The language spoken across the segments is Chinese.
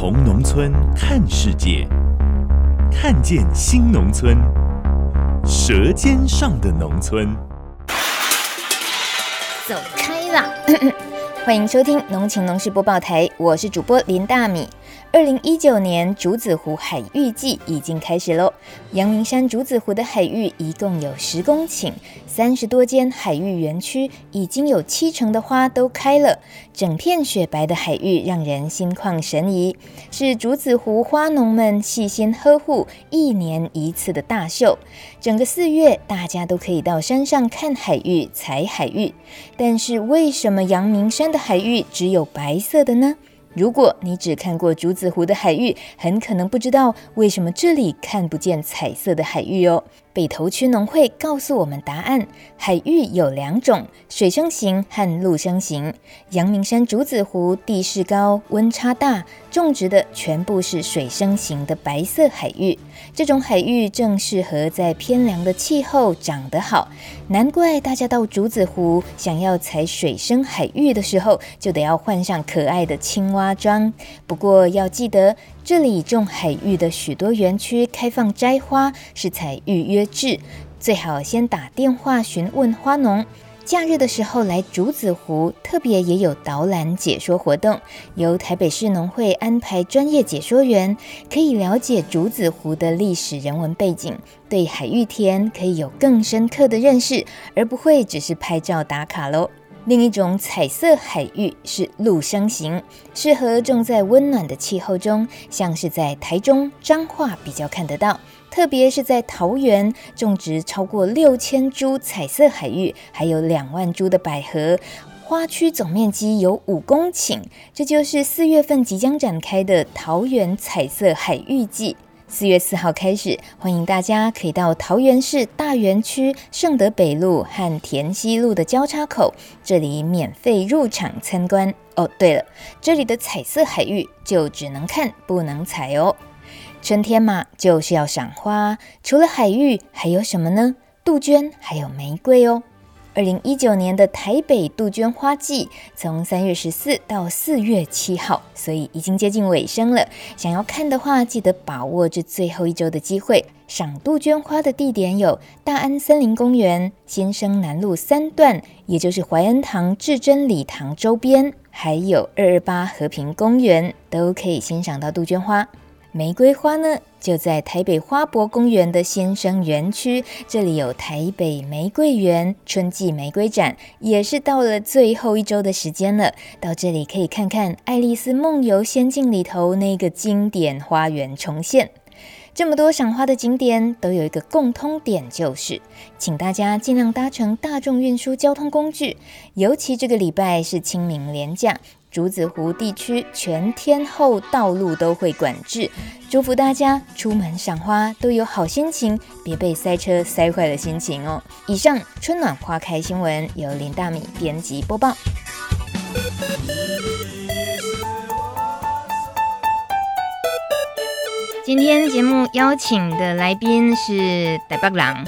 从农村看世界，看见新农村，舌尖上的农村。走开啦！欢迎收听《农情农事播报台》，我是主播林大米。二零一九年竹子湖海芋季已经开始喽！阳明山竹子湖的海芋一共有十公顷，三十多间海芋园区已经有七成的花都开了，整片雪白的海芋让人心旷神怡，是竹子湖花农们细心呵护一年一次的大秀。整个四月，大家都可以到山上看海芋、采海芋，但是为什么阳明山的海芋只有白色的呢？如果你只看过竹子湖的海域，很可能不知道为什么这里看不见彩色的海域哦。北投区农会告诉我们答案：海芋有两种，水生型和陆生型。阳明山竹子湖地势高，温差大，种植的全部是水生型的白色海芋。这种海芋正适合在偏凉的气候长得好，难怪大家到竹子湖想要采水生海芋的时候，就得要换上可爱的青蛙装。不过要记得。这里种海芋的许多园区开放摘花是采预约制，最好先打电话询问花农。假日的时候来竹子湖，特别也有导览解说活动，由台北市农会安排专业解说员，可以了解竹子湖的历史人文背景，对海芋田可以有更深刻的认识，而不会只是拍照打卡喽。另一种彩色海芋是陆生型，适合种在温暖的气候中，像是在台中彰化比较看得到，特别是在桃园种植超过六千株彩色海芋，还有两万株的百合，花区总面积有五公顷，这就是四月份即将展开的桃园彩色海芋季。四月四号开始，欢迎大家可以到桃园市大园区盛德北路和田西路的交叉口，这里免费入场参观。哦，对了，这里的彩色海芋就只能看不能采哦。春天嘛，就是要赏花，除了海芋，还有什么呢？杜鹃，还有玫瑰哦。二零一九年的台北杜鹃花季从三月十四到四月七号，所以已经接近尾声了。想要看的话，记得把握这最后一周的机会。赏杜鹃花的地点有大安森林公园、新生南路三段，也就是怀恩堂至真礼堂周边，还有二二八和平公园，都可以欣赏到杜鹃花。玫瑰花呢，就在台北花博公园的先生园区，这里有台北玫瑰园春季玫瑰展，也是到了最后一周的时间了。到这里可以看看《爱丽丝梦游仙境》里头那个经典花园重现。这么多赏花的景点都有一个共通点，就是请大家尽量搭乘大众运输交通工具，尤其这个礼拜是清明连假。竹子湖地区全天候道路都会管制，祝福大家出门赏花都有好心情，别被塞车塞坏了心情哦。以上春暖花开新闻由林大米编辑播报。今天节目邀请的来宾是台北人，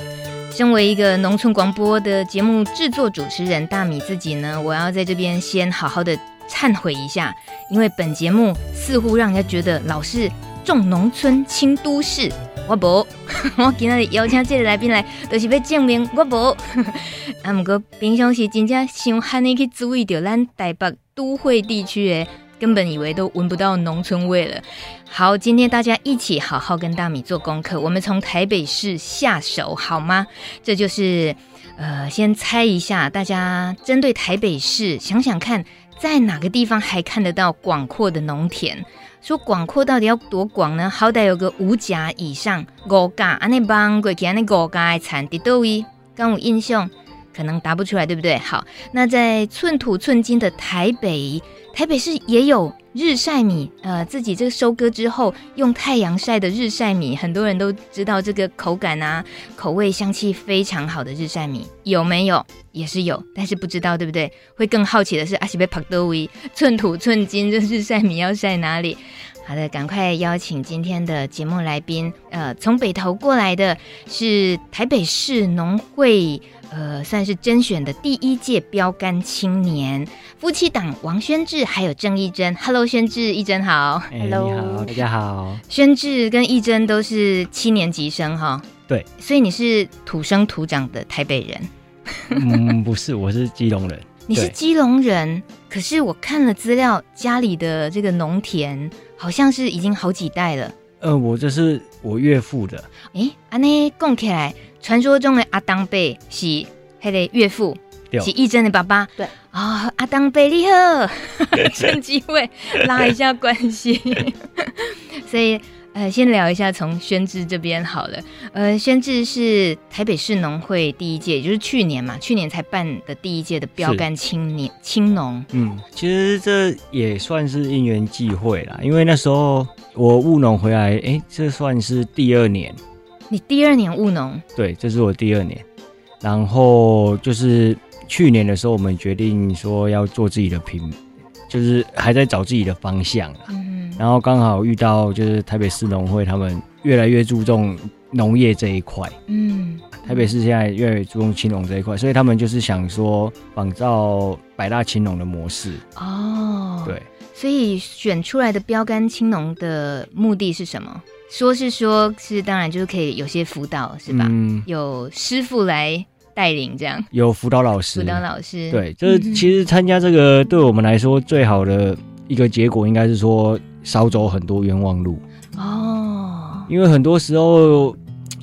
身为一个农村广播的节目制作主持人，大米自己呢，我要在这边先好好的。忏悔一下，因为本节目似乎让人家觉得老是重农村轻都市。我不，我今日邀请这个来宾来，就是要证明我不。啊，不过平常时真正想喊你去注意到咱台北都会地区诶，根本以为都闻不到农村味了。好，今天大家一起好好跟大米做功课，我们从台北市下手好吗？这就是呃，先猜一下，大家针对台北市想想看。在哪个地方还看得到广阔的农田？说广阔到底要多广呢？好歹有个五甲以上，五甲安尼帮过去安尼五甲的产地多位，刚有印象，可能答不出来，对不对？好，那在寸土寸金的台北，台北市也有日晒米，呃，自己这个收割之后用太阳晒的日晒米，很多人都知道这个口感啊、口味、香气非常好的日晒米有没有？也是有，但是不知道对不对？会更好奇的是，阿西贝帕多维寸土寸金，这日晒米要晒哪里？好的，赶快邀请今天的节目来宾。呃，从北投过来的是台北市农会，呃，算是甄选的第一届标杆青年夫妻档王宣志，还有郑义珍。Hello，宣志、义珍好。Hello，你好，大家好。宣志跟义珍都是七年级生哈。对，所以你是土生土长的台北人。嗯，不是，我是基隆人。你是基隆人，可是我看了资料，家里的这个农田。好像是已经好几代了。呃，我这是我岳父的。哎，安内讲起来，传说中的阿当贝是他的岳父，是义珍的爸爸。对啊、哦，阿当贝你好，趁机会拉一下关系。所以。呃，先聊一下从宣志这边好了。呃，宣志是台北市农会第一届，也就是去年嘛，去年才办的第一届的标杆青年青农。嗯，其实这也算是因缘际会啦，因为那时候我务农回来，哎，这算是第二年。你第二年务农？对，这是我第二年。然后就是去年的时候，我们决定说要做自己的品，就是还在找自己的方向啦。嗯然后刚好遇到就是台北市农会，他们越来越注重农业这一块。嗯，台北市现在越来越注重青农这一块，所以他们就是想说仿照百大青农的模式。哦，对，所以选出来的标杆青农的目的是什么？说是说是当然就是可以有些辅导是吧？嗯，有师傅来带领这样。有辅导老师，辅导老师。对，就是其实参加这个对我们来说最好的一个结果应该是说。少走很多冤枉路哦，因为很多时候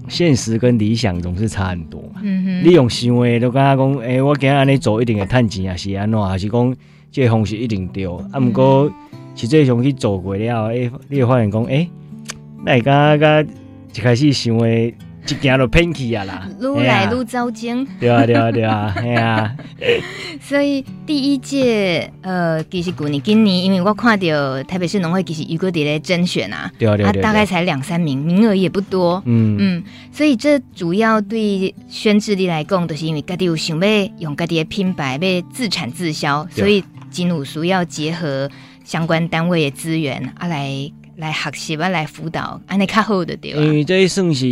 现实跟理想总是差很多嘛。嗯哼，你用行为都跟他讲，哎、欸，我今日安尼做一定会赚钱啊，是安怎，还是讲这个方式一定对？啊，不过实际上去走过了，哎、欸，你会发现讲，哎、欸，那你刚刚一开始想为。一件都偏去啊啦，愈来愈糟践。对啊，对啊，对啊，哎呀。所以第一届，呃，其实去年、今年，因为我看到台北市农会其实有个在甄选啊，对啊，对啊，大概才两三名，名额也不多。嗯嗯，所以这主要对宣志力来讲，都是因为家己有想要用家己的品牌要自产自销，所以真有需要结合相关单位的资源啊来。来学习啊，来辅导，安尼较好的对？因为这算是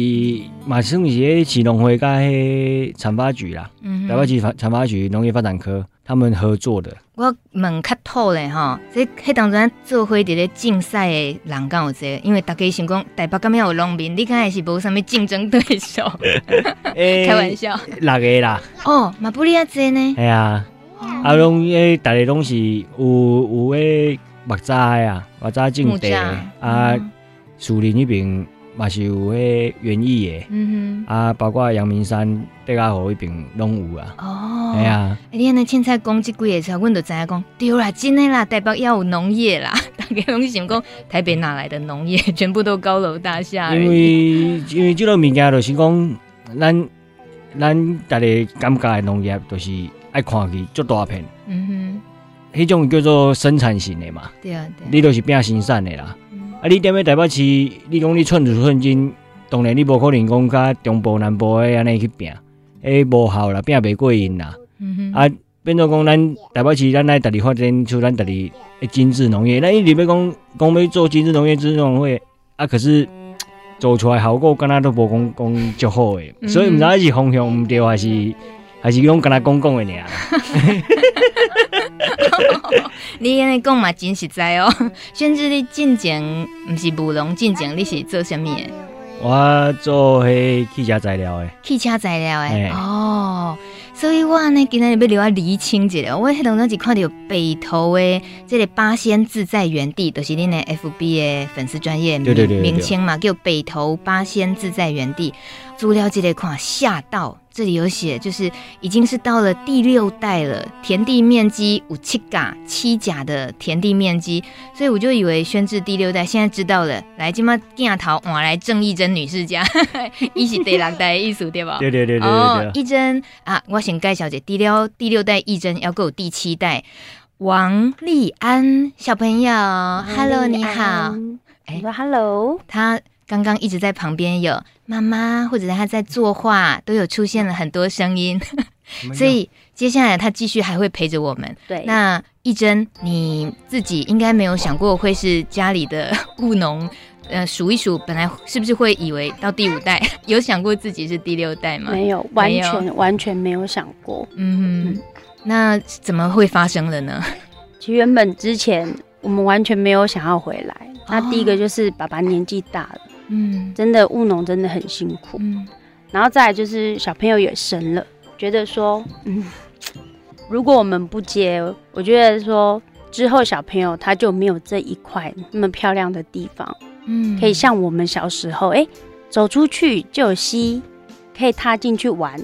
嘛，算是迄市农会甲迄产发局啦，台北市产发局农业发展科他们合作的。我问较透嘞哈，这迄当阵做伙伫咧竞赛的人敢有侪？因为大家想讲台北敢有农民，你看也是无啥物竞争对手。开玩笑，六个啦。哦，嘛不哩啊侪呢？系啊，啊拢诶，大家拢是有有诶。木栅啊，木栅种地啊，树林那边嘛是有迄园艺的，嗯哼，啊，包括阳明山、北阿河那边拢有啊。哦，系啊。你安尼凊彩讲即几个词，阮就知影讲，对啦，真的啦，台北要有农业啦。大家拢是想讲，台北哪来的农业？全部都高楼大厦。因为因为这个物件就是讲，咱咱大家感觉的农业，就是爱看去足大片。嗯哼。迄种叫做生产型的嘛，对啊，对啊，你都是拼生产的啦。嗯、啊，你踮咧台北市，你讲你寸土寸金，当然你无可能讲甲中部南部诶安尼去拼，诶无效啦，拼袂过瘾啦。啊，变做讲咱台北市，咱来逐日发展出咱大力诶精致农业。咱一直要讲讲要做精致农业，精致农业啊，可是做出来效果，敢若都无讲讲足好诶。嗯、所以毋知是方向毋对，还是还是讲敢若讲讲诶尔。你安尼讲嘛真实在哦，甚至你进前毋是务农，进前你是做啥物的？我做迄汽车材料的。汽车材料的，嘿。哦，所以我呢今日要留啊厘清一下，我迄当阵是看到北投的这个八仙自在园地，都、就是恁的 FB 的粉丝专业名名称嘛，叫北投八仙自在园地，资料这个看吓到。这里有写，就是已经是到了第六代了，田地面积有七甲七甲的田地面积，所以我就以为宣志第六代，现在知道了。来，今麦镜头换来郑义珍女士家，一起第六代的意思对吧？对对对对对。哦，亦真啊，我先介绍一下，第六第六代义珍要够第七代。王丽安小朋友，Hello，你好。哎，Hello，他刚刚一直在旁边有妈妈，或者他在作画，都有出现了很多声音，所以接下来他继续还会陪着我们。对，那一真，你自己应该没有想过会是家里的务农，呃，数一数，本来是不是会以为到第五代，有想过自己是第六代吗？没有，完全完全没有想过。嗯哼。那怎么会发生了呢？其实原本之前我们完全没有想要回来。哦、那第一个就是爸爸年纪大了，嗯，真的务农真的很辛苦，嗯，然后再来就是小朋友也生了，觉得说，嗯，如果我们不接，我觉得说之后小朋友他就没有这一块那么漂亮的地方，嗯，可以像我们小时候，哎、欸，走出去就有溪，可以踏进去玩，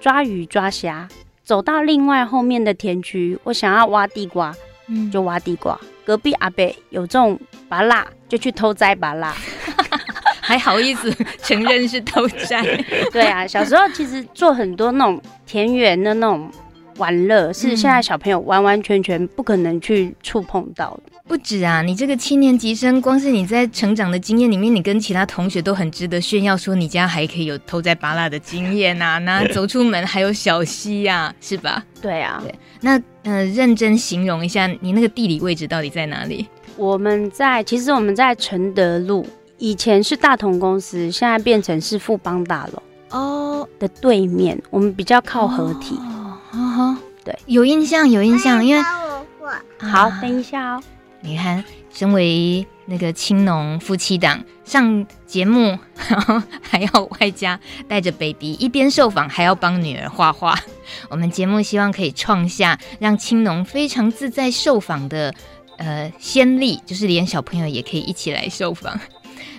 抓鱼抓虾。走到另外后面的田区，我想要挖地瓜，嗯，就挖地瓜。隔壁阿伯有这种芭辣，就去偷摘芭乐，还好意思 承认是偷摘？对啊，小时候其实做很多那种田园的那种。玩乐是现在小朋友完完全全不可能去触碰到的。不止啊，你这个七年级生，光是你在成长的经验里面，你跟其他同学都很值得炫耀，说你家还可以有偷摘芭拉的经验啊，那走出门还有小溪呀、啊，是吧？对啊。对，那呃，认真形容一下你那个地理位置到底在哪里？我们在，其实我们在承德路，以前是大同公司，现在变成是富邦大楼哦的对面，我们比较靠合体。哦哦，对，有印象，有印象，因为好，等一下哦。你看，身为那个青农夫妻档上节目，然 后还要外加带着 baby，一边受访还要帮女儿画画。我们节目希望可以创下让青农非常自在受访的呃先例，就是连小朋友也可以一起来受访。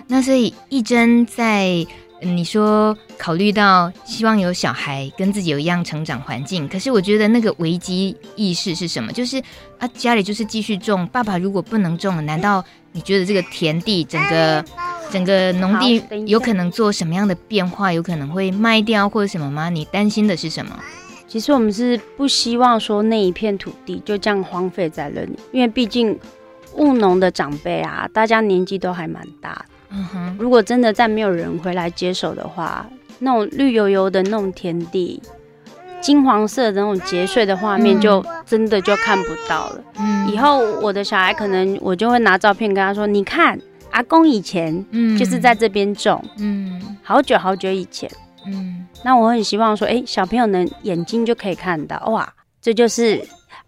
那所以一真在。你说考虑到希望有小孩跟自己有一样成长环境，可是我觉得那个危机意识是什么？就是啊，家里就是继续种，爸爸如果不能种了，难道你觉得这个田地整个整个农地有可能做什么样的变化？有可能会卖掉或者什么吗？你担心的是什么？其实我们是不希望说那一片土地就这样荒废在那里，因为毕竟务农的长辈啊，大家年纪都还蛮大的。嗯哼，如果真的再没有人回来接手的话，那种绿油油的那种田地，金黄色的那种节穗的画面，就真的就看不到了。嗯，以后我的小孩可能我就会拿照片跟他说：“你看，阿公以前就是在这边种，嗯，好久好久以前，嗯。”那我很希望说，哎、欸，小朋友能眼睛就可以看到，哇，这就是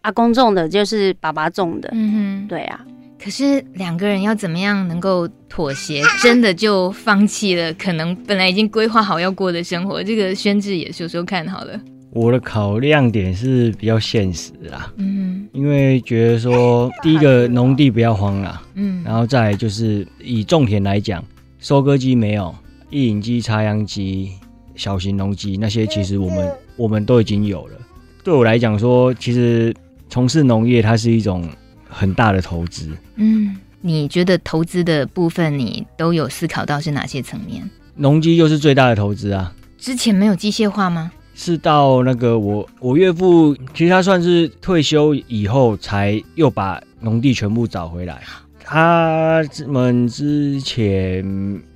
阿公种的，就是爸爸种的。嗯哼，对啊。可是两个人要怎么样能够妥协？真的就放弃了可能本来已经规划好要过的生活？这个宣志也说说看好了。我的考量点是比较现实啦，嗯，因为觉得说第一个农地不要荒啦，嗯，然后再来就是以种田来讲，收割机没有，一引机、插秧机、小型农机那些，其实我们我们都已经有了。对我来讲说，其实从事农业它是一种。很大的投资，嗯，你觉得投资的部分你都有思考到是哪些层面？农机又是最大的投资啊。之前没有机械化吗？是到那个我我岳父，其实他算是退休以后才又把农地全部找回来。他们之前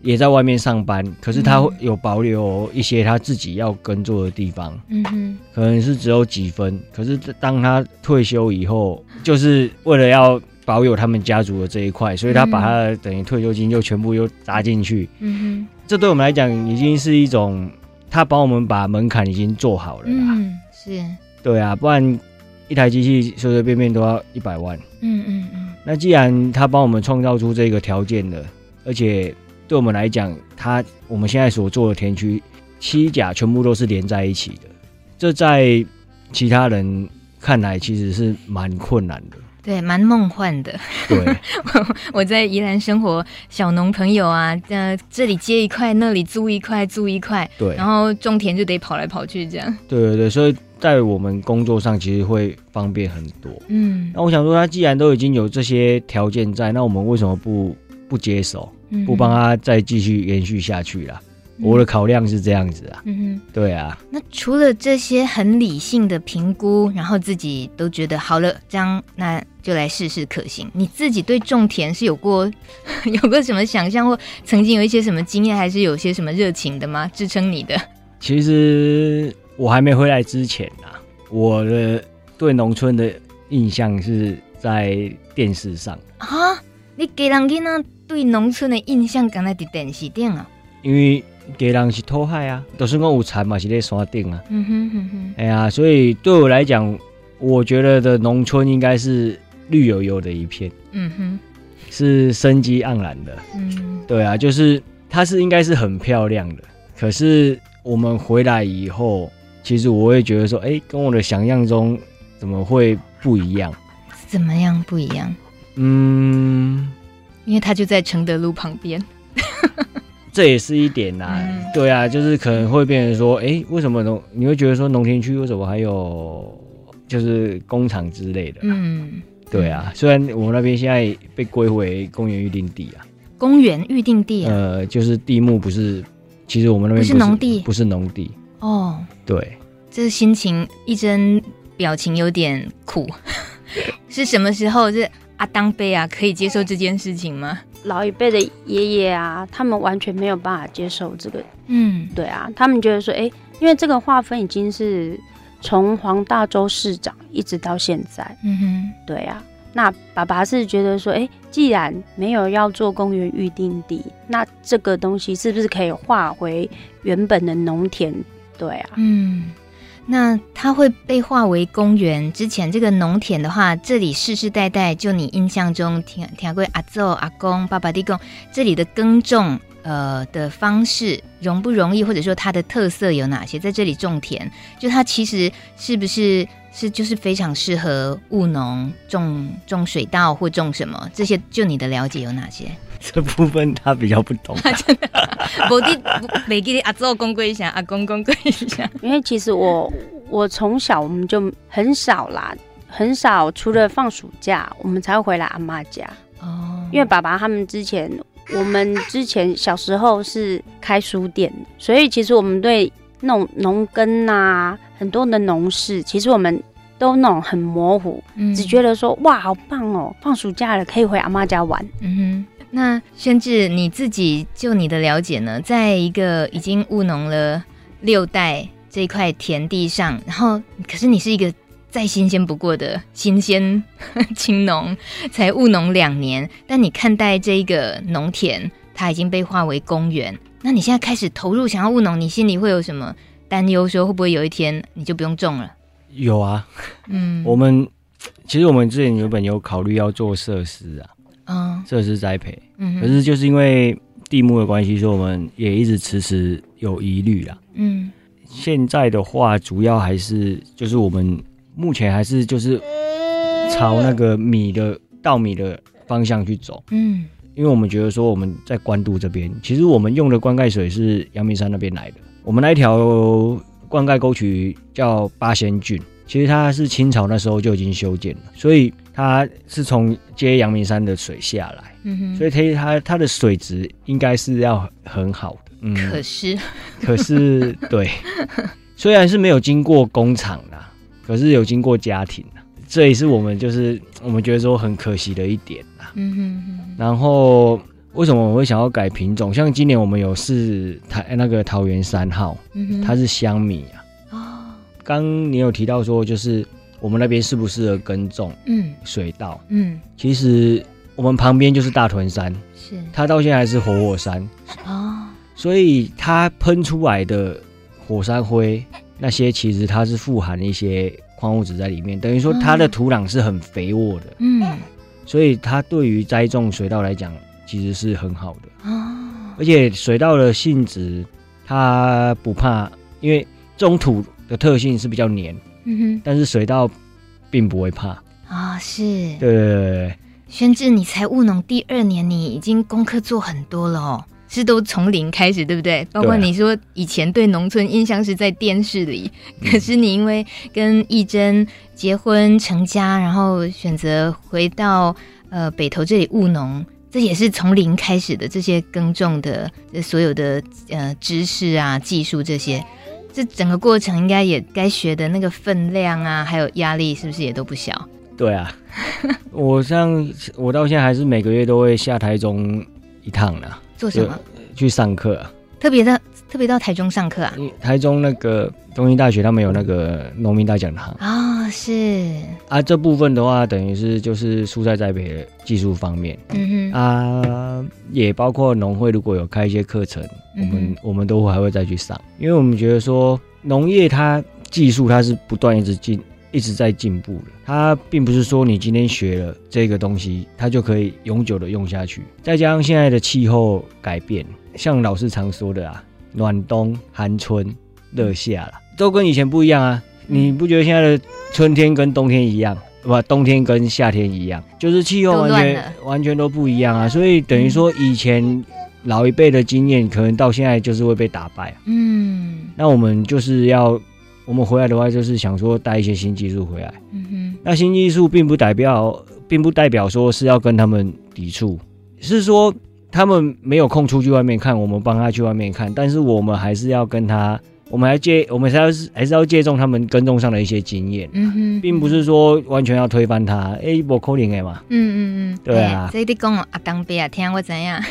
也在外面上班，可是他有保留一些他自己要耕作的地方，嗯哼，可能是只有几分。可是当他退休以后，就是为了要保有他们家族的这一块，所以他把他的等于退休金就全部又砸进去，嗯哼，这对我们来讲已经是一种，他帮我们把门槛已经做好了啦，嗯，是，对啊，不然一台机器随随便便都要一百万，嗯嗯嗯。那既然他帮我们创造出这个条件了，而且对我们来讲，他我们现在所做的田区七甲全部都是连在一起的，这在其他人看来其实是蛮困难的，对，蛮梦幻的。对，我在宜兰生活，小农朋友啊，呃，这里接一块，那里租一块，租一块，对，然后种田就得跑来跑去这样。对对对，所以。在我们工作上，其实会方便很多。嗯，那我想说，他既然都已经有这些条件在，那我们为什么不不接手，不帮他再继续延续下去啦？我的考量是这样子啊。嗯哼，对啊。那除了这些很理性的评估，然后自己都觉得好了，这样那就来试试可行。你自己对种田是有过 有过什么想象，或曾经有一些什么经验，还是有些什么热情的吗？支撑你的？其实我还没回来之前啊，我的对农村的印象是在电视上啊。你给人家那对农村的印象，刚才在电视顶啊？因为给人是土海啊，都是讲有田嘛，是在山顶啊。嗯哼哼哼。哎呀，所以对我来讲，我觉得的农村应该是绿油油的一片。嗯哼，是生机盎然的。嗯，对啊，就是它是应该是很漂亮的。可是我们回来以后，其实我会觉得说，哎、欸，跟我的想象中怎么会不一样？怎么样不一样？嗯，因为他就在承德路旁边，这也是一点呐、啊。嗯、对啊，就是可能会变成说，哎、欸，为什么农？你会觉得说农田区为什么还有就是工厂之类的？嗯，对啊。虽然我们那边现在被归为公园预定地啊，公园预定地啊，呃，就是地目不是，其实我们那边不是农地，不是农地哦。对，这心情一针表情有点苦，是什么时候？是。阿当辈啊，可以接受这件事情吗？老一辈的爷爷啊，他们完全没有办法接受这个。嗯，对啊，他们觉得说，哎、欸，因为这个划分已经是从黄大州市长一直到现在。嗯哼，对啊。那爸爸是觉得说，哎、欸，既然没有要做公园预定地，那这个东西是不是可以划回原本的农田？对啊。嗯。那它会被划为公园之前，这个农田的话，这里世世代代，就你印象中听听过阿祖、阿公、爸爸的公，这里的耕种呃的方式容不容易，或者说它的特色有哪些？在这里种田，就它其实是不是是就是非常适合务农种种水稻或种什么？这些就你的了解有哪些？这部分他比较不懂，真的，我的每给阿祖公归一下，阿公公归一下。因为其实我我从小我们就很少啦，很少，除了放暑假，我们才会回来阿妈家。哦，因为爸爸他们之前，我们之前小时候是开书店，所以其实我们对那种农耕啊，很多的农事，其实我们都那种很模糊，嗯、只觉得说哇，好棒哦，放暑假了可以回阿妈家玩。嗯哼。那轩志你自己就你的了解呢，在一个已经务农了六代这块田地上，然后可是你是一个再新鲜不过的新鲜青农，才务农两年，但你看待这一个农田，它已经被划为公园，那你现在开始投入想要务农，你心里会有什么担忧？说会不会有一天你就不用种了？有啊，嗯，我们其实我们之前原本有考虑要做设施啊。嗯，设施栽培，嗯，可是就是因为地目的关系，所以我们也一直迟迟有疑虑啦。嗯，现在的话，主要还是就是我们目前还是就是朝那个米的稻米的方向去走。嗯，因为我们觉得说我们在关渡这边，其实我们用的灌溉水是阳明山那边来的，我们那一条灌溉沟渠叫八仙郡。其实它是清朝那时候就已经修建了，所以它是从接阳明山的水下来，嗯哼，所以它它它的水质应该是要很好的。嗯，可是，可是对，虽然是没有经过工厂啦，可是有经过家庭啦，这也是我们就是我们觉得说很可惜的一点啦。嗯哼哼。然后为什么我会想要改品种？像今年我们有试台那个桃园三号，它是香米啊。刚你有提到说，就是我们那边适不适合耕种？嗯，水稻。嗯，其实我们旁边就是大屯山，是它到现在还是活火山哦，所以它喷出来的火山灰那些，其实它是富含一些矿物质在里面，等于说它的土壤是很肥沃的。嗯，所以它对于栽种水稻来讲，其实是很好的哦。而且水稻的性质，它不怕，因为中土。的特性是比较黏，嗯哼，但是水稻并不会怕。啊、哦，是，对对对。轩志，你才务农第二年，你已经功课做很多了哦，是都从零开始，对不对？包括你说以前对农村印象是在电视里，可是你因为跟义珍结婚成家，然后选择回到呃北投这里务农，这也是从零开始的这些耕种的所有的呃知识啊、技术这些，这整个过程应该也该学的那个分量啊，还有压力是不是也都不小？对啊，我像我到现在还是每个月都会下台中一趟呢。做什么？去上课啊。特别的。特别到台中上课啊？台中那个东兴大学他们有那个农民大讲堂。啊、哦，是。啊，这部分的话等于是就是蔬菜栽培的技术方面，嗯哼。啊，也包括农会如果有开一些课程，嗯、我们我们都还会再去上，因为我们觉得说农业它技术它是不断一直进一直在进步的，它并不是说你今天学了这个东西，它就可以永久的用下去，再加上现在的气候改变，像老师常说的啊。暖冬、寒春、热夏了，都跟以前不一样啊！你不觉得现在的春天跟冬天一样，不，冬天跟夏天一样，就是气候完全完全都不一样啊！所以等于说，以前老一辈的经验，可能到现在就是会被打败。嗯，那我们就是要，我们回来的话，就是想说带一些新技术回来。嗯哼，那新技术并不代表，并不代表说是要跟他们抵触，是说。他们没有空出去外面看，我们帮他去外面看，但是我们还是要跟他，我们还借，我们还是还是要借重他们耕种上的一些经验，嗯哼，并不是说完全要推翻他，哎，我可能的嘛，嗯嗯嗯，对啊，所以你讲阿当贝啊，听我怎样？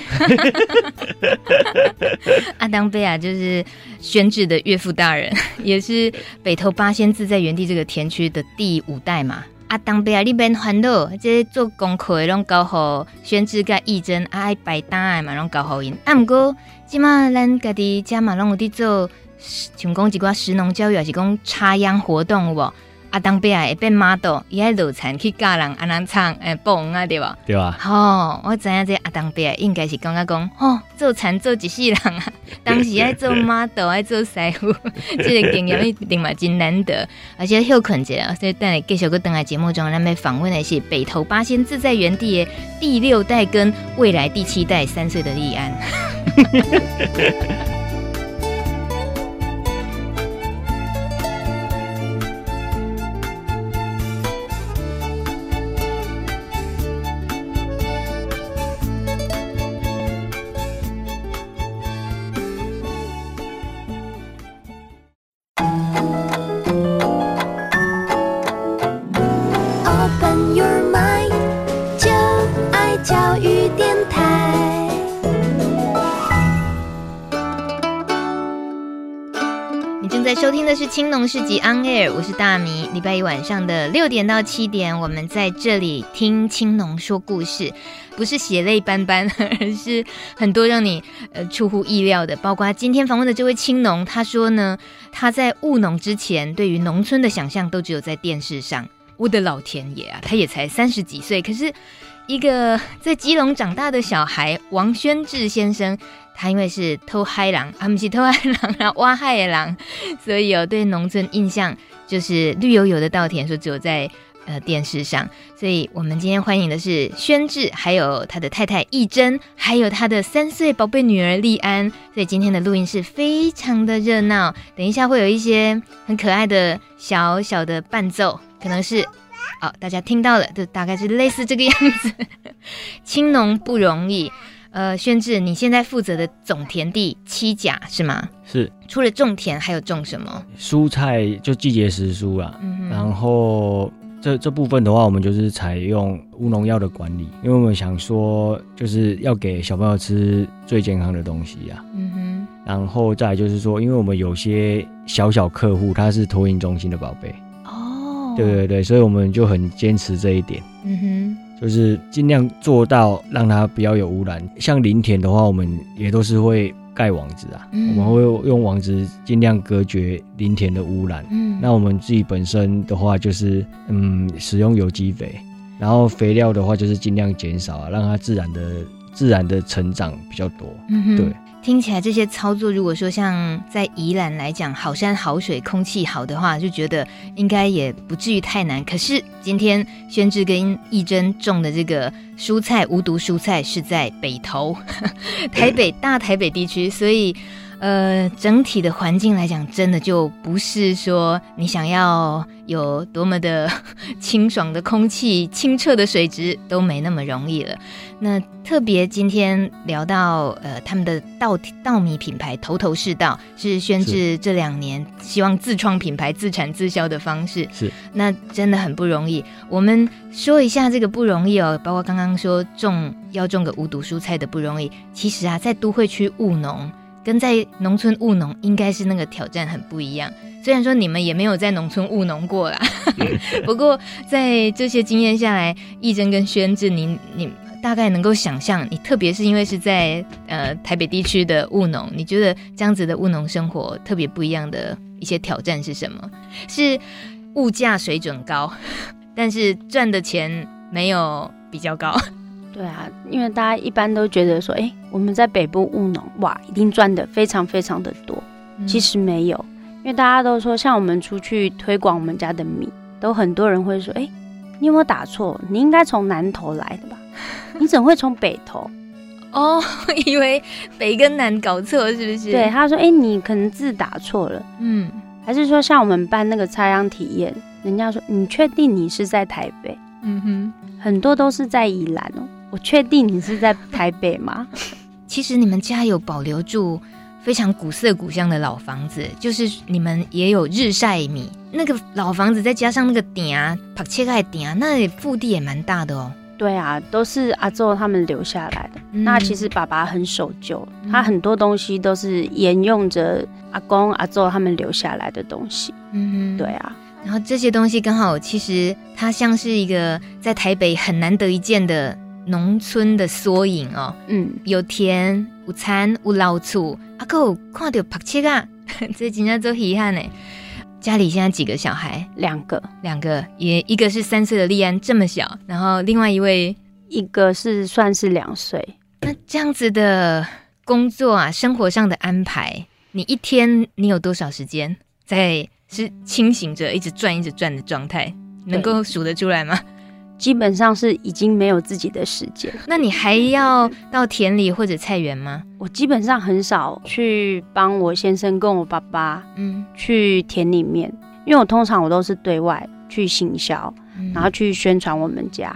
阿当贝啊，就是宣志的岳父大人，也是北投八仙自在原地这个田区的第五代嘛。啊，当别啊，你免烦恼，即做功课的拢交互宣纸甲义珍，啊爱摆单的嘛拢交互因。啊，毋过即马咱家己遮嘛拢有伫做，像讲一寡食农教育，还是讲插秧活动有无？阿当贝啊，会变 model，伊爱落田去教人安怎唱诶，蹦啊，对吧？对啊。吼，我知影这阿当贝啊，应该是感觉讲，吼，做田做一世人啊，当时爱做 model，爱做师傅，这个经验一定嘛真难得，而且休困者啊，所以等下继续个等下节目中，咱们访问的是北投八仙自在园地的第六代跟未来第七代三岁的立安。青农市集 On Air，我是大米。礼拜一晚上的六点到七点，我们在这里听青农说故事，不是血泪斑斑，而是很多让你呃出乎意料的。包括今天访问的这位青农，他说呢，他在务农之前，对于农村的想象都只有在电视上。我的老天爷啊，他也才三十几岁，可是一个在基隆长大的小孩王宣志先生。他因为是偷海狼，啊不是偷海狼啊，挖海狼，所以有对农村印象就是绿油油的稻田，说只有在呃电视上。所以我们今天欢迎的是宣志，还有他的太太义珍，还有他的三岁宝贝女儿立安。所以今天的录音室非常的热闹，等一下会有一些很可爱的小小的伴奏，可能是哦大家听到了，就大概是类似这个样子。青农不容易。呃，宣志，你现在负责的总田地七甲是吗？是。除了种田，还有种什么？蔬菜就季节时蔬啦。嗯哼。然后这这部分的话，我们就是采用无农药的管理，因为我们想说，就是要给小朋友吃最健康的东西呀。嗯哼。然后再来就是说，因为我们有些小小客户他是托运中心的宝贝。哦。对对对，所以我们就很坚持这一点。嗯哼。就是尽量做到让它不要有污染。像林田的话，我们也都是会盖网子啊，嗯、我们会用网子尽量隔绝林田的污染。嗯，那我们自己本身的话，就是嗯，使用有机肥，然后肥料的话就是尽量减少啊，让它自然的自然的成长比较多。嗯哼，对。听起来这些操作，如果说像在宜兰来讲，好山好水，空气好的话，就觉得应该也不至于太难。可是今天宣志跟义珍种的这个蔬菜无毒蔬菜是在北投，台北大台北地区，所以呃，整体的环境来讲，真的就不是说你想要有多么的清爽的空气、清澈的水质都没那么容易了。那特别今天聊到呃，他们的稻稻米品牌头头是道，是宣志这两年希望自创品牌、自产自销的方式。是，那真的很不容易。我们说一下这个不容易哦，包括刚刚说种要种个无毒蔬菜的不容易。其实啊，在都会区务农。跟在农村务农应该是那个挑战很不一样。虽然说你们也没有在农村务农过啦，不过在这些经验下来，义珍跟轩志，你你大概能够想象，你特别是因为是在呃台北地区的务农，你觉得这样子的务农生活特别不一样的一些挑战是什么？是物价水准高，但是赚的钱没有比较高。对啊，因为大家一般都觉得说，哎，我们在北部务农，哇，一定赚的非常非常的多。嗯。其实没有，因为大家都说，像我们出去推广我们家的米，都很多人会说，哎，你有没有打错？你应该从南头来的吧？你怎么会从北头？哦，以为北跟南搞错是不是？对，他说，哎，你可能字打错了。嗯，还是说像我们办那个插秧体验，人家说，你确定你是在台北？嗯哼，很多都是在宜兰哦。我确定你是在台北吗？其实你们家有保留住非常古色古香的老房子，就是你们也有日晒米那个老房子，再加上那个顶啊，ผัก切开顶啊，那腹地也蛮大的哦。对啊，都是阿宙他们留下来的。嗯、那其实爸爸很守旧，他很多东西都是沿用着阿公阿宙他们留下来的东西。嗯，对啊。然后这些东西刚好，其实它像是一个在台北很难得一见的。农村的缩影哦，嗯，有田，有田，有老厝，阿哥看到拍车啊，这真正做遗憾呢。家里现在几个小孩？两个，两个，也一个是三岁的利安，这么小，然后另外一位，一个是算是两岁。那这样子的工作啊，生活上的安排，你一天你有多少时间在是清醒着一直转一直转的状态？能够数得出来吗？基本上是已经没有自己的时间。那你还要到田里或者菜园吗？我基本上很少去帮我先生跟我爸爸，嗯，去田里面，因为我通常我都是对外去行销，嗯，然后去宣传我们家，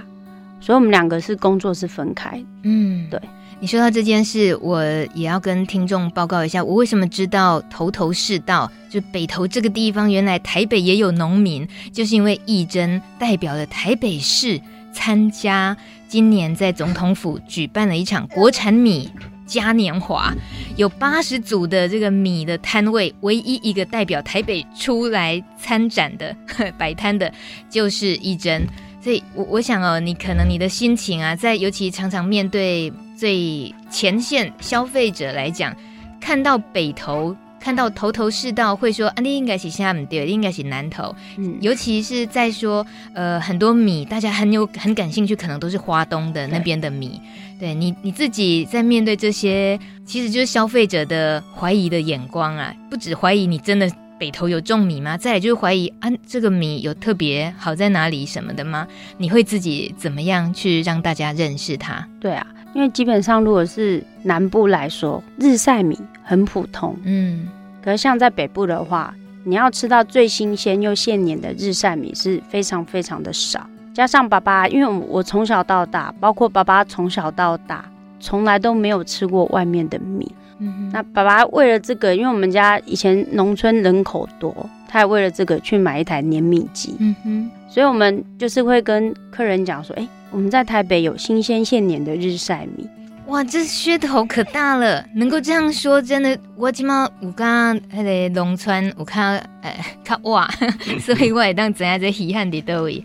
所以我们两个是工作是分开。嗯，对。你说到这件事，我也要跟听众报告一下，我为什么知道头头是道，就北投这个地方，原来台北也有农民，就是因为义珍代表了台北市参加今年在总统府举办了一场国产米嘉年华，有八十组的这个米的摊位，唯一一个代表台北出来参展的 摆摊的，就是义珍。所以我我想哦，你可能你的心情啊，在尤其常常面对最前线消费者来讲，看到北投，看到头头是道，会说啊，你应该是下面对，应该是南投。嗯，尤其是在说呃很多米，大家很有很感兴趣，可能都是花东的那边的米。对，对你你自己在面对这些，其实就是消费者的怀疑的眼光啊，不止怀疑你真的。北投有种米吗？再来就是怀疑啊，这个米有特别好在哪里什么的吗？你会自己怎么样去让大家认识它？对啊，因为基本上如果是南部来说，日晒米很普通，嗯，可是像在北部的话，你要吃到最新鲜又现碾的日晒米是非常非常的少。加上爸爸，因为我从小到大，包括爸爸从小到大，从来都没有吃过外面的米。嗯，那爸爸为了这个，因为我们家以前农村人口多，他也为了这个去买一台碾米机。嗯哼，所以我们就是会跟客人讲说，哎、欸，我们在台北有新鲜现碾的日晒米。哇，这噱头可大了，能够这样说，真的，我起码我刚刚那个农村，我看呃看哇，所以我也当怎样在遗憾的都位，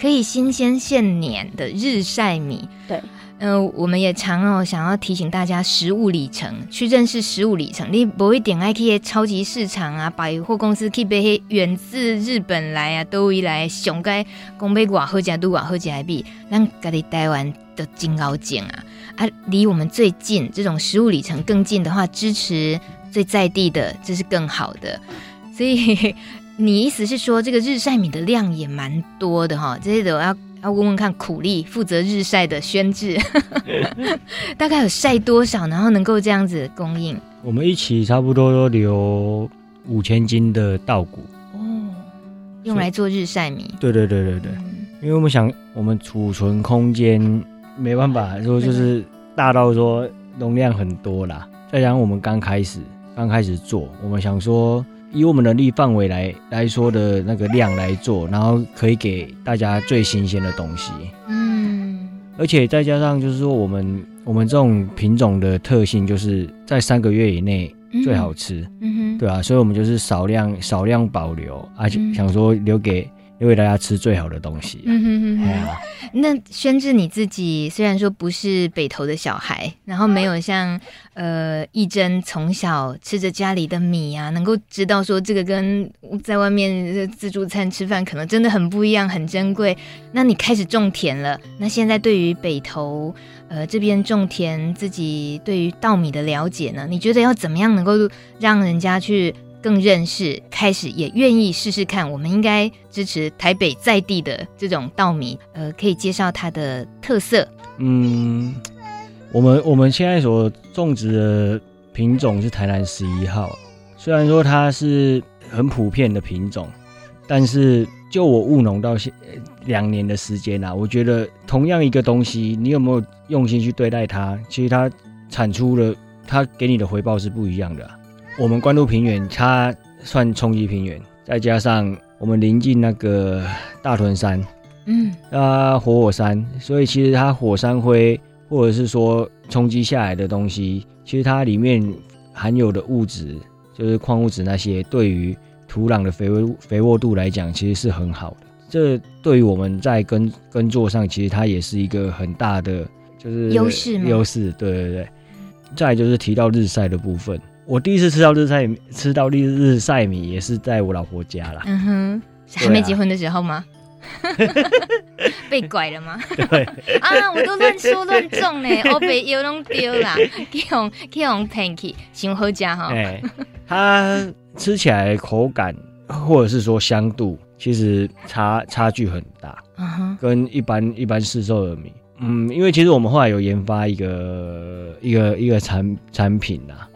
可以新鲜现碾的日晒米。对。嗯、呃，我们也常哦想要提醒大家食物里程，去认识食物里程。你不会点爱去超级市场啊，百货公司去买远自日本来啊，都以来熊该公杯寡喝加都寡喝起来比，让家里台湾的金高景啊啊，离我们最近这种食物里程更近的话，支持最在地的，这是更好的。所以 你意思是说，这个日晒米的量也蛮多的哈？这些都要。要问问看苦力负责日晒的宣志，大概有晒多少，然后能够这样子供应？我们一起差不多都留五千斤的稻谷哦，用来做日晒米。对对对对对，嗯、因为我们想，我们储存空间没办法说就是大到说容量很多啦。再加上我们刚开始刚开始做，我们想说以我们能力范围来来说的那个量来做，然后可以给大家最新鲜的东西。嗯，而且再加上就是说我们。我们这种品种的特性就是在三个月以内最好吃，嗯，嗯哼，对啊，所以我们就是少量少量保留，而且想说留给。因为大家吃最好的东西。嗯哼哼哼。啊、那宣志你自己虽然说不是北投的小孩，然后没有像呃义珍从小吃着家里的米啊，能够知道说这个跟在外面自助餐吃饭可能真的很不一样，很珍贵。那你开始种田了，那现在对于北投呃这边种田，自己对于稻米的了解呢？你觉得要怎么样能够让人家去？更认识，开始也愿意试试看。我们应该支持台北在地的这种稻米，呃，可以介绍它的特色。嗯，我们我们现在所种植的品种是台南十一号，虽然说它是很普遍的品种，但是就我务农到现两年的时间啊，我觉得同样一个东西，你有没有用心去对待它，其实它产出的，它给你的回报是不一样的。我们关渡平原，它算冲击平原，再加上我们临近那个大屯山，嗯，啊活火山，所以其实它火山灰或者是说冲击下来的东西，其实它里面含有的物质，就是矿物质那些，对于土壤的肥沃肥沃度来讲，其实是很好的。这对于我们在耕耕作上，其实它也是一个很大的就是优势优势，对对对。再就是提到日晒的部分。我第一次吃到日晒，吃到日日晒米也是在我老婆家啦。嗯哼，是还没结婚的时候吗？被拐了吗？对啊，我都乱说乱种呢，我被油弄丢了，去用去用喜欢喝家哈。哎，它吃起来口感或者是说香度，其实差差距很大。嗯哼，跟一般一般市售的米，嗯，因为其实我们后来有研发一个一个一个产产品啊。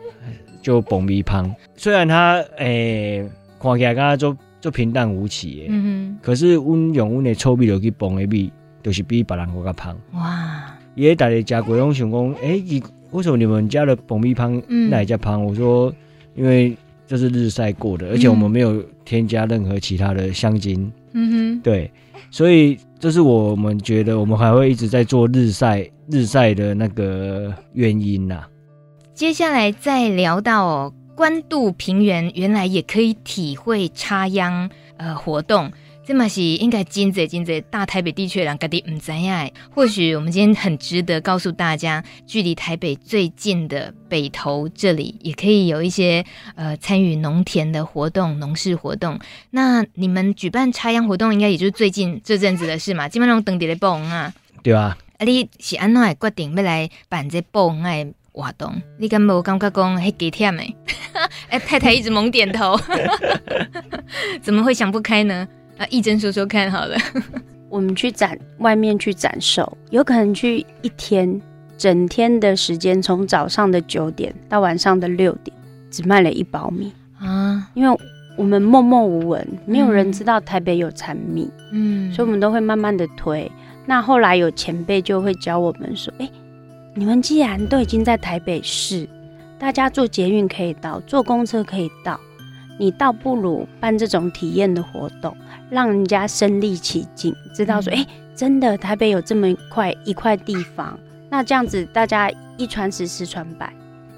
就爆米香，虽然它诶、欸、看起来刚刚就就平淡无奇诶，嗯哼，可是阮用阮的臭米落去爆的米，就是比别人更加胖。哇！也大家加过，拢想讲，诶、欸，为什么你们家的爆米香那也香？我说，因为这是日晒过的，而且我们没有添加任何其他的香精。嗯哼，对，所以这是我们觉得我们还会一直在做日晒日晒的那个原因呐、啊。接下来再聊到哦，关渡平原原来也可以体会插秧呃活动，这嘛是应该真济真济大台北地区的人家己唔知呀。或许我们今天很值得告诉大家，距离台北最近的北投这里也可以有一些呃参与农田的活动、农事活动。那你们举办插秧活动，应该也就是最近这阵子的事嘛？基本上等地的报啊，对啊。啊，你是安怎会决定要来办这报爱？活动，你敢无感觉讲还给忝诶？哎，太太一直猛点头，怎么会想不开呢？啊，义珍说说看好了。我们去展外面去展售，有可能去一天，整天的时间，从早上的九点到晚上的六点，只卖了一包米啊，因为我们默默无闻，没有人知道台北有产米，嗯，所以我们都会慢慢的推。那后来有前辈就会教我们说，哎、欸。你们既然都已经在台北市，大家坐捷运可以到，坐公车可以到，你倒不如办这种体验的活动，让人家身历其境，知道说，哎、嗯欸，真的台北有这么一块一块地方，那这样子大家一传十，十传百，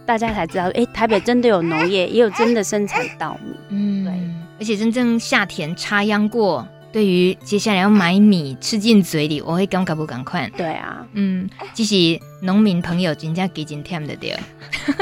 大家才知道，哎、欸，台北真的有农业，也有真的生产稻米，嗯，对，而且真正下田插秧过。对于接下来要买米吃进嘴里，我会感觉不赶快。对啊，嗯，其实农民朋友真的给真甜的对，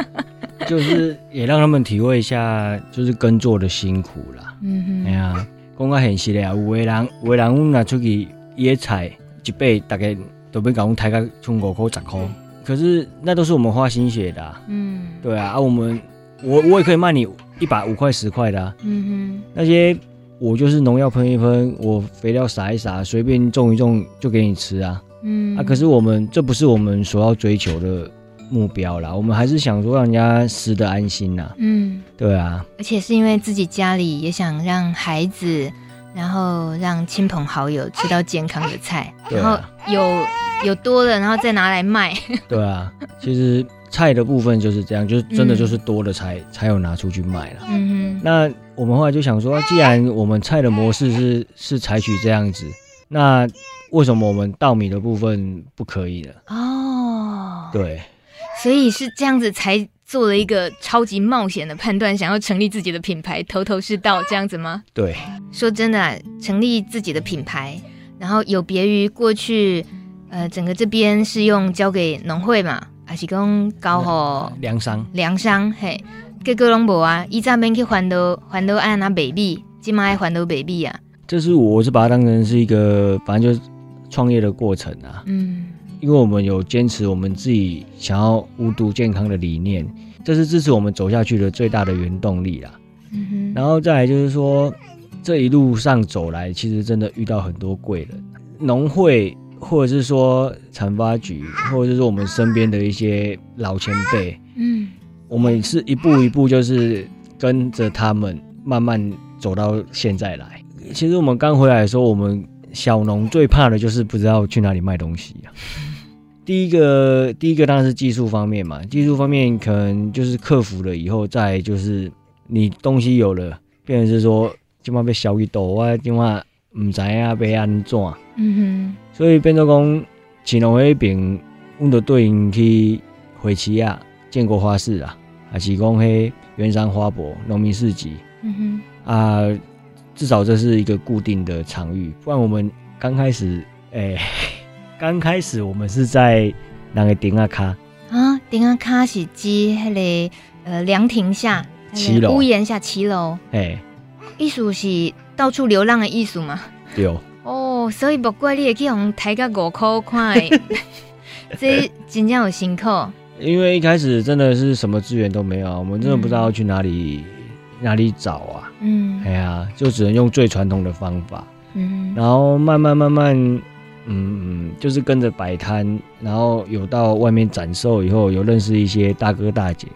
就是也让他们体会一下，就是耕作的辛苦啦。嗯哼，哎呀，讲个现实的啊，有的人，有的人我拿出去野菜一背大概都被搞我抬个从五块十块，可是那都是我们花心血的。啊。嗯，对啊，啊我们我我也可以卖你一百五块十块的。啊。嗯哼，那些。我就是农药喷一喷，我肥料撒一撒，随便种一种就给你吃啊。嗯啊，可是我们这不是我们所要追求的目标啦。我们还是想说让人家吃得安心呐。嗯，对啊。而且是因为自己家里也想让孩子，然后让亲朋好友吃到健康的菜，啊、然后有有多了，然后再拿来卖。对啊，其实菜的部分就是这样，就是真的就是多了才、嗯、才有拿出去卖了。嗯哼。那我们后来就想说，既然我们菜的模式是是采取这样子，那为什么我们稻米的部分不可以呢？哦，对，所以是这样子才做了一个超级冒险的判断，想要成立自己的品牌，头头是道这样子吗？对，说真的啊，成立自己的品牌，然后有别于过去，呃，整个这边是用交给农会嘛，还是讲交好粮商？粮商嘿，各个拢无啊，以前免去环岛环岛按那北币，今麦环岛北币啊。这是我是把它当成是一个，反正就是。创业的过程啊，嗯，因为我们有坚持我们自己想要无毒健康的理念，这是支持我们走下去的最大的原动力啦。嗯哼，然后再来就是说，这一路上走来，其实真的遇到很多贵人，农会或者是说产发局，或者是说我们身边的一些老前辈，嗯，我们是一步一步就是跟着他们慢慢走到现在来。其实我们刚回来的时候，我们。小农最怕的就是不知道去哪里卖东西啊。第一个，第一个当然是技术方面嘛，技术方面可能就是克服了以后，再就是你东西有了，变成是说今晚被小雨抖啊，今晚唔知啊被安怎。嗯哼。所以变做讲，青农那边，我们就对应去回旗啊、建国花市啊，还是讲迄圆山花博农民市集。嗯哼。啊。至少这是一个固定的场域，不然我们刚开始，哎、欸，刚开始我们是在那个顶阿卡啊，顶阿卡是指迄个呃凉亭下，骑楼屋檐下骑楼，哎，艺术是到处流浪的艺术吗？有哦，所以不怪你也可以用抬个五块块，这真正有辛苦。因为一开始真的是什么资源都没有，我们真的不知道要去哪里。嗯哪里找啊？嗯，哎呀，就只能用最传统的方法。嗯，然后慢慢慢慢，嗯嗯，就是跟着摆摊，然后有到外面展售以后，有认识一些大哥大姐，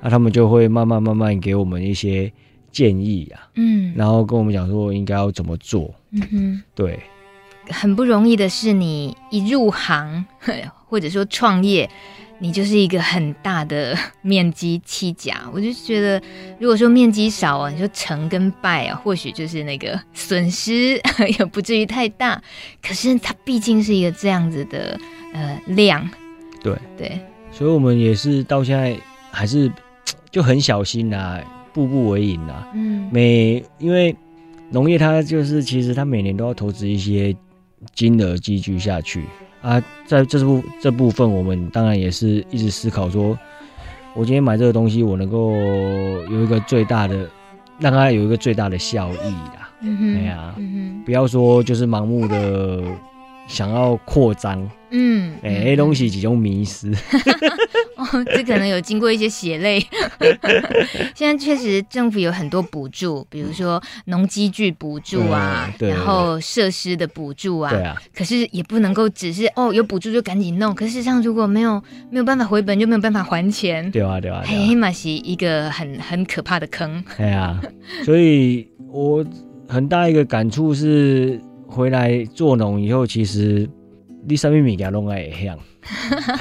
那他们就会慢慢慢慢给我们一些建议啊。嗯，然后跟我们讲说应该要怎么做。嗯哼，对，很不容易的是，你一入行 或者说创业。你就是一个很大的 面积七甲，我就觉得，如果说面积少啊，你说成跟败啊，或许就是那个损失 也不至于太大。可是它毕竟是一个这样子的呃量，对对，所以我们也是到现在还是 就很小心呐、啊，步步为营呐、啊。嗯，每因为农业它就是其实它每年都要投资一些金额积聚下去。啊，在这部这部分，我们当然也是一直思考说，我今天买这个东西，我能够有一个最大的，让它有一个最大的效益啦。嗯哼，对啊，嗯哼，不要说就是盲目的想要扩张。嗯，哎、欸，东西几种迷失。哦，这可能有经过一些血泪。现在确实政府有很多补助，比如说农机具补助啊，然后设施的补助啊。对啊。可是也不能够只是哦，有补助就赶紧弄。可是事实上，如果没有没有办法回本，就没有办法还钱。对啊，对啊。黑马是一个很很可怕的坑。对啊。所以我很大一个感触是，回来做农以后，其实。你啥物物件拢爱会晓，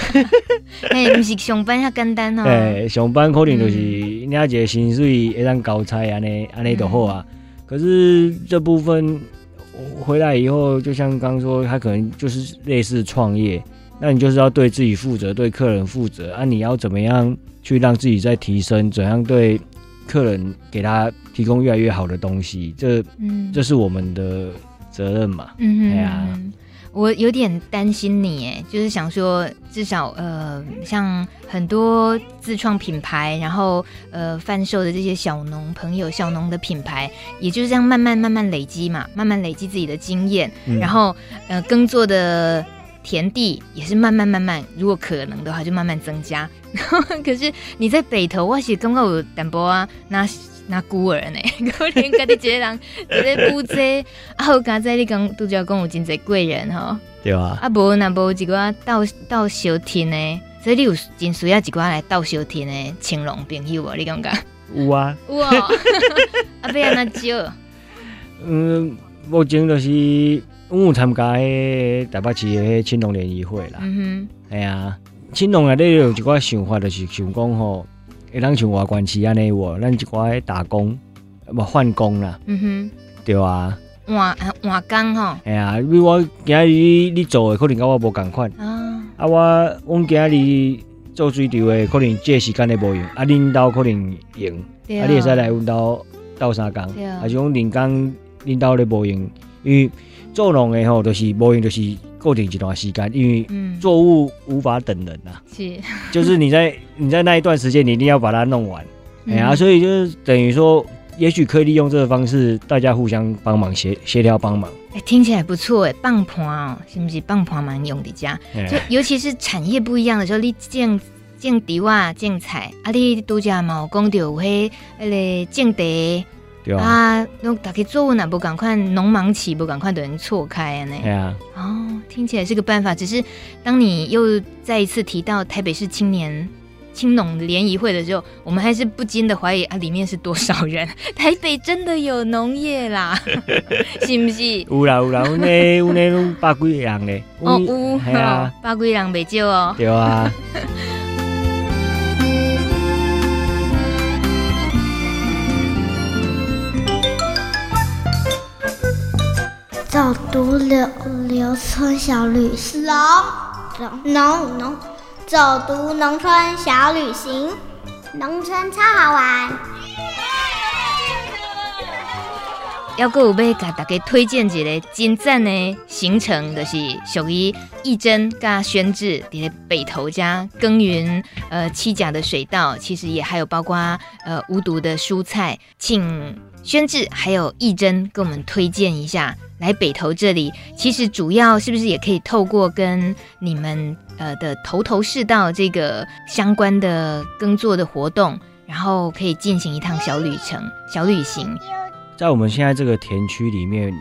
哎，不是上班遐简单哦。哎，上班可能就是领一个薪水，会当交差安尼安尼就好啊。嗯、可是这部分回来以后，就像刚刚说，他可能就是类似创业，那你就是要对自己负责，对客人负责啊。你要怎么样去让自己再提升？怎样对客人给他提供越来越好的东西？这，嗯，这是我们的责任嘛。嗯，哎呀。我有点担心你，哎，就是想说，至少呃，像很多自创品牌，然后呃，贩售的这些小农朋友、小农的品牌，也就是这样慢慢慢慢累积嘛，慢慢累积自己的经验，嗯、然后呃，耕作的田地也是慢慢慢慢，如果可能的话，就慢慢增加。可是你在北投，我是刚刚有淡薄啊，那。那孤儿呢？可怜家己一个人，一个负债，啊，好佳哉你讲拄则讲有真侪贵人吼，对啊，啊，无那无一寡斗斗小天呢，所以你有真需要一寡来斗小天的青龙朋友啊？你感觉？有啊，有 啊，啊，不要那少。嗯，目前就是我有参加迄台北市迄青龙联谊会啦。嗯哼，系啊，青龙啊，你有一寡想法，就是想讲吼，会当像外县市安尼无，咱一寡打工，无换工啦。嗯哼，对啊。换换工吼。系啊，比如我今日你做的可能甲我无共款。啊。啊，我我今日做水电的，可能这时间的无用，啊，恁兜可能用，啊，你会使来阮兜斗相共，啊，是讲恁工。恁兜咧无用，因为做农的吼，就是无用，就是固定一段时间，因为作物无法等人呐、啊。是，就是你在你在那一段时间，你一定要把它弄完。哎呀、嗯啊，所以就是等于说，也许可以利用这个方式，大家互相帮忙协协调帮忙。哎、欸，听起来不错哎，棒盘哦，是不是棒盘蛮用的家？就尤其是产业不一样的时候，你种种地哇，种菜，啊，你度假嘛有讲到有迄那个种地。对啊，那大家作物哪不赶快农忙起不赶快等人错开呢？对啊，哦，听起来是个办法。只是当你又再一次提到台北市青年青农联谊会的时候，我们还是不禁的怀疑啊，里面是多少人？台北真的有农业啦？是不是？有啦有啦，我那我那百几人嘞？哦，有，系啊，百几人没少哦。对啊。走读柳柳村小旅行，农农农，走读农村小旅行，农村超好玩。要阁有要甲大家推荐一个真赞的行程，就是属于义珍加轩志伫北投加耕耘呃七甲的水稻，其实也还有包括呃无毒的蔬菜，请轩志还有义珍跟我们推荐一下。来北投这里，其实主要是不是也可以透过跟你们呃的头头是道这个相关的耕作的活动，然后可以进行一趟小旅程、小旅行。在我们现在这个田区里面，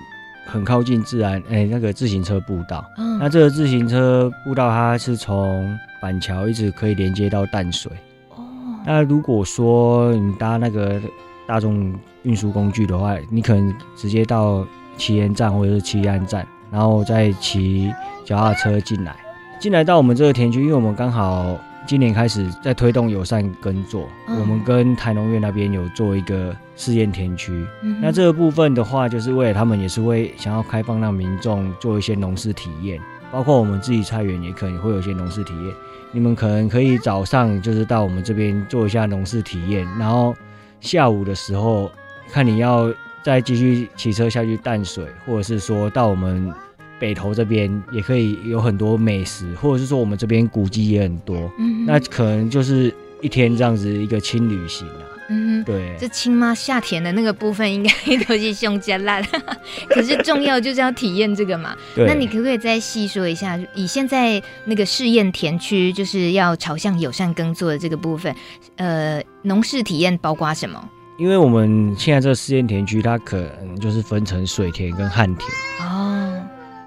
很靠近自然，哎，那个自行车步道。嗯，那这个自行车步道它是从板桥一直可以连接到淡水。哦，那如果说你搭那个大众运输工具的话，你可能直接到。旗岩站或者是旗安站，然后再骑脚踏车进来，进来到我们这个田区，因为我们刚好今年开始在推动友善耕作，嗯、我们跟台农院那边有做一个试验田区。嗯、那这个部分的话，就是为了他们也是会想要开放让民众做一些农事体验，包括我们自己菜园也可能会有一些农事体验。你们可能可以早上就是到我们这边做一下农事体验，然后下午的时候看你要。再继续骑车下去淡水，或者是说到我们北投这边，也可以有很多美食，或者是说我们这边古迹也很多。嗯，那可能就是一天这样子一个轻旅行啊。嗯哼，对。这亲妈下田的那个部分应该都是胸加辣，可是重要就是要体验这个嘛。对。那你可不可以再细说一下，以现在那个试验田区，就是要朝向友善耕作的这个部分，呃，农事体验包括什么？因为我们现在这个试验田区，它可能就是分成水田跟旱田哦。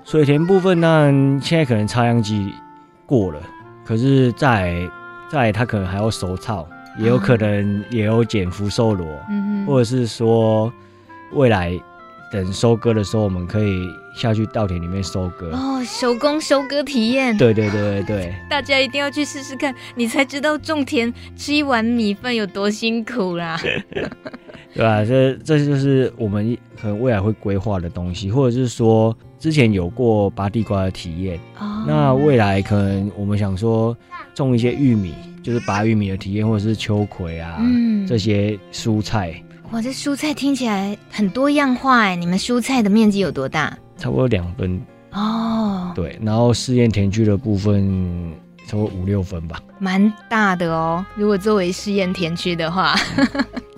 水田部分呢，现在可能插秧机过了，可是在在它可能还要收草，也有可能也有减福寿螺，或者是说未来。等收割的时候，我们可以下去稻田里面收割哦，手工收割体验。对对对对对，大家一定要去试试看，你才知道种田吃一碗米饭有多辛苦啦。对吧？这这就是我们可能未来会规划的东西，或者是说之前有过拔地瓜的体验。哦。那未来可能我们想说种一些玉米，就是拔玉米的体验，或者是秋葵啊，嗯，这些蔬菜。哇，这蔬菜听起来很多样化哎！你们蔬菜的面积有多大？差不多两分哦。对，然后试验田区的部分差不多五六分吧，蛮大的哦。如果作为试验田区的话，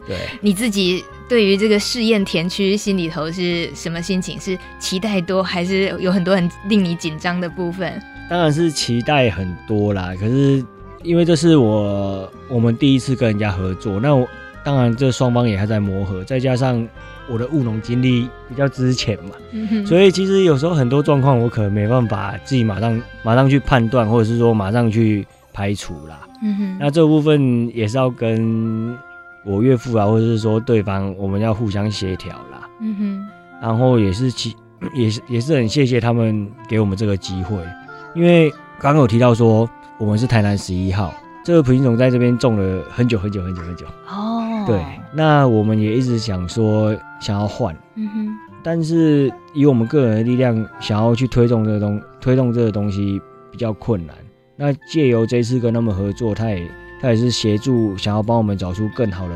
对，你自己对于这个试验田区心里头是什么心情？是期待多，还是有很多很令你紧张的部分？当然是期待很多啦。可是因为这是我我们第一次跟人家合作，那我。当然，这双方也还在磨合，再加上我的务农经历比较之前嘛，嗯、所以其实有时候很多状况我可能没办法自己马上马上去判断，或者是说马上去排除啦。嗯哼，那这部分也是要跟我岳父啊，或者是说对方，我们要互相协调啦。嗯哼，然后也是其 也是也是很谢谢他们给我们这个机会，因为刚刚有提到说我们是台南十一号这个品种在这边种了很久很久很久很久。哦，对，那我们也一直想说想要换。嗯哼。但是以我们个人的力量，想要去推动这个东推动这个东西比较困难。那借由这次跟他们合作，他也他也是协助，想要帮我们找出更好的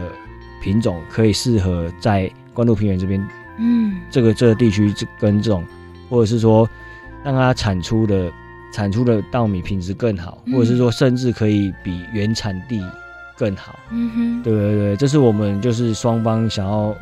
品种，可以适合在关渡平原这边，嗯，这个这个地区这耕种，或者是说让它产出的产出的稻米品质更好，或者是说甚至可以比原产地更好。嗯哼，对对对，这是我们就是双方想要。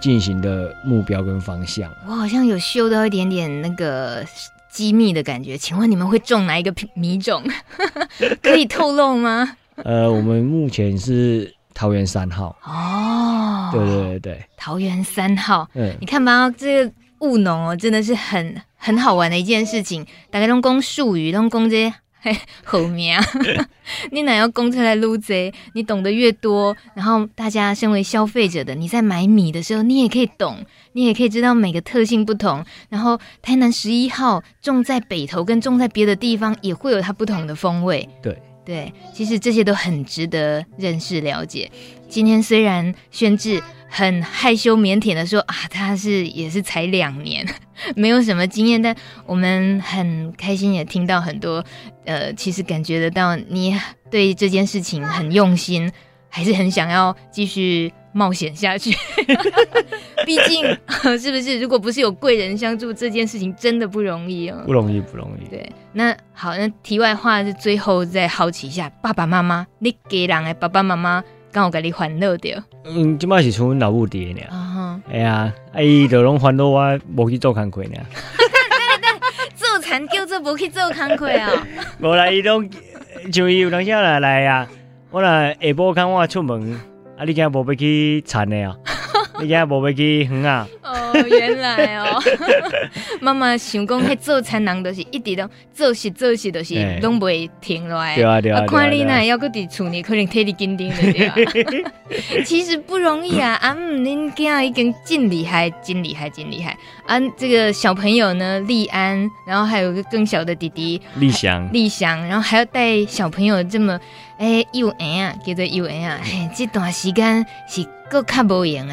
进行的目标跟方向，我好像有嗅到一点点那个机密的感觉。请问你们会种哪一个米种？可以透露吗？呃，我们目前是桃园三号。哦，对对对对，桃园三号。嗯，你看吧，这个务农哦，真的是很很好玩的一件事情。大家都讲术语，都讲这些。嘿，好命！你哪要供出来撸贼？你懂得越多，然后大家身为消费者的，你在买米的时候，你也可以懂，你也可以知道每个特性不同。然后台南十一号种在北头跟种在别的地方，也会有它不同的风味。对对，其实这些都很值得认识了解。今天虽然宣志很害羞腼腆的说啊，他是也是才两年，没有什么经验，但我们很开心也听到很多，呃，其实感觉得到你对这件事情很用心，还是很想要继续冒险下去。毕竟是不是？如果不是有贵人相助，这件事情真的不容易哦，不容易，不容易。对，那好，那题外话是最后再好奇一下，爸爸妈妈，你给人的爸爸妈妈。刚好给你烦恼着。嗯，今摆是从老母爹呢。啊哈。哎呀，阿姨就拢烦恼我无去做工课呢。对 对对，做田叫做无去做工课啊。无来伊拢像伊有当时来来啊，我若下晡看我出门，啊，你今日无要去田的啊？你今日无要去远啊？哦，原来哦。妈妈想讲，迄做餐人都是一直拢做事做事，都是拢袂停落来。对啊对啊。看你呢，要搁伫厝里，可能体力紧张的对啊。其实不容易啊，啊，恁囝已经真厉害，真厉害，真厉害。啊，这个小朋友呢，立安，然后还有个更小的弟弟，立祥，立祥，然后还要带小朋友这么，诶，幼儿啊，叫做幼儿啊，嘿，这段时间是够较无闲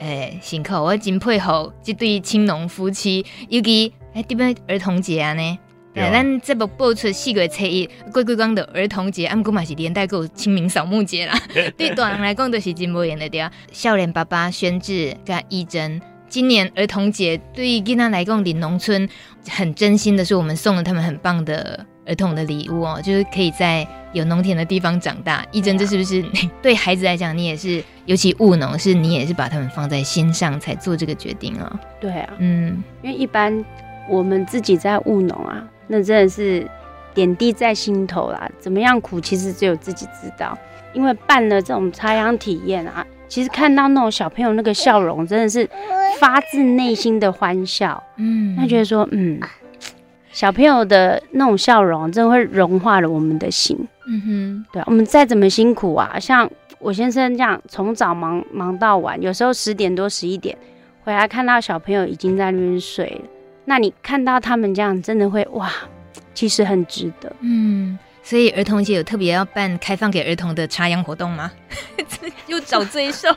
的。哎，辛苦！我真佩服这对青农夫妻，尤其哎，这边儿童节啊呢，哎，咱这部播出四月初一，过几光的儿童节，俺姑嘛是连带过清明扫墓节啦。对大人来讲都是真无言的对啊。少年爸爸宣志跟义珍，今年儿童节对于囡仔来讲，林农村很真心的是，我们送了他们很棒的。儿童的礼物哦，就是可以在有农田的地方长大。一珍，这是不是对孩子来讲，你也是，尤其务农，是你也是把他们放在心上才做这个决定啊？对啊，嗯，因为一般我们自己在务农啊，那真的是点滴在心头啦。怎么样苦，其实只有自己知道。因为办了这种插秧体验啊，其实看到那种小朋友那个笑容，真的是发自内心的欢笑。嗯，他觉得说，嗯。小朋友的那种笑容，真的会融化了我们的心。嗯哼，对，我们再怎么辛苦啊，像我先生这样，从早忙忙到晚，有时候十点多、十一点回来，看到小朋友已经在那边睡了，那你看到他们这样，真的会哇，其实很值得。嗯，所以儿童节有特别要办开放给儿童的插秧活动吗？又找罪受？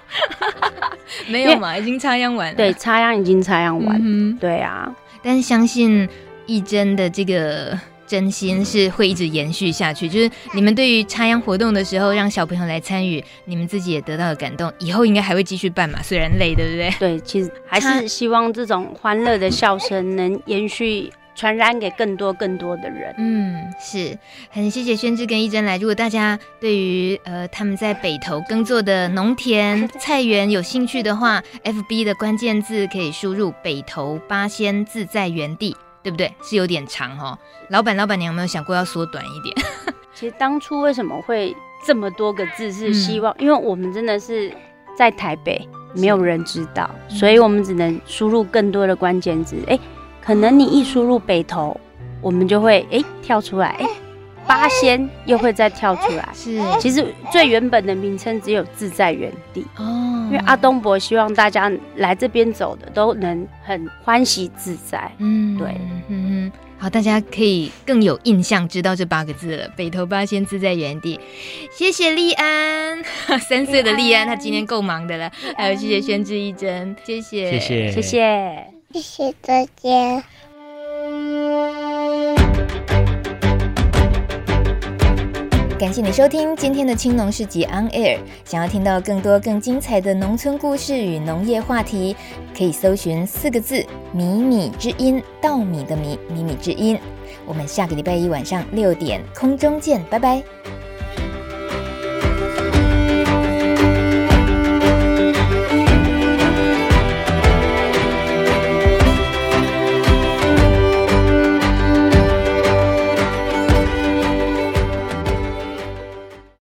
没有嘛，已经插秧完了。对，插秧已经插秧完。嗯，对啊，但是相信。义珍的这个真心是会一直延续下去，就是你们对于插秧活动的时候，让小朋友来参与，你们自己也得到了感动，以后应该还会继续办嘛？虽然累，对不对？对，其实 还是希望这种欢乐的笑声能延续、传染给更多更多的人。嗯，是很谢谢宣志跟一珍来。如果大家对于呃他们在北投耕作的农田 菜园有兴趣的话，FB 的关键字可以输入“北投八仙自在园地”。对不对？是有点长哦。老板、老板娘有没有想过要缩短一点？其实当初为什么会这么多个字？是希望，嗯、因为我们真的是在台北，没有人知道，所以我们只能输入更多的关键字。哎，可能你一输入北投，我们就会哎跳出来，哎，八仙又会再跳出来。是，其实最原本的名称只有自在原地哦，因为阿东伯希望大家来这边走的都能很欢喜自在。嗯，对，嗯哼。好，大家可以更有印象，知道这八个字了。北投八仙自在原地，谢谢立安，三岁的立安，他今天够忙的了。还有谢谢宣之一真，谢谢，谢谢，谢谢，谢谢大家。感谢你收听今天的青农市集 On Air。想要听到更多更精彩的农村故事与农业话题，可以搜寻四个字“米米之音”，稻米的米，米米之音。我们下个礼拜一晚上六点空中见，拜拜。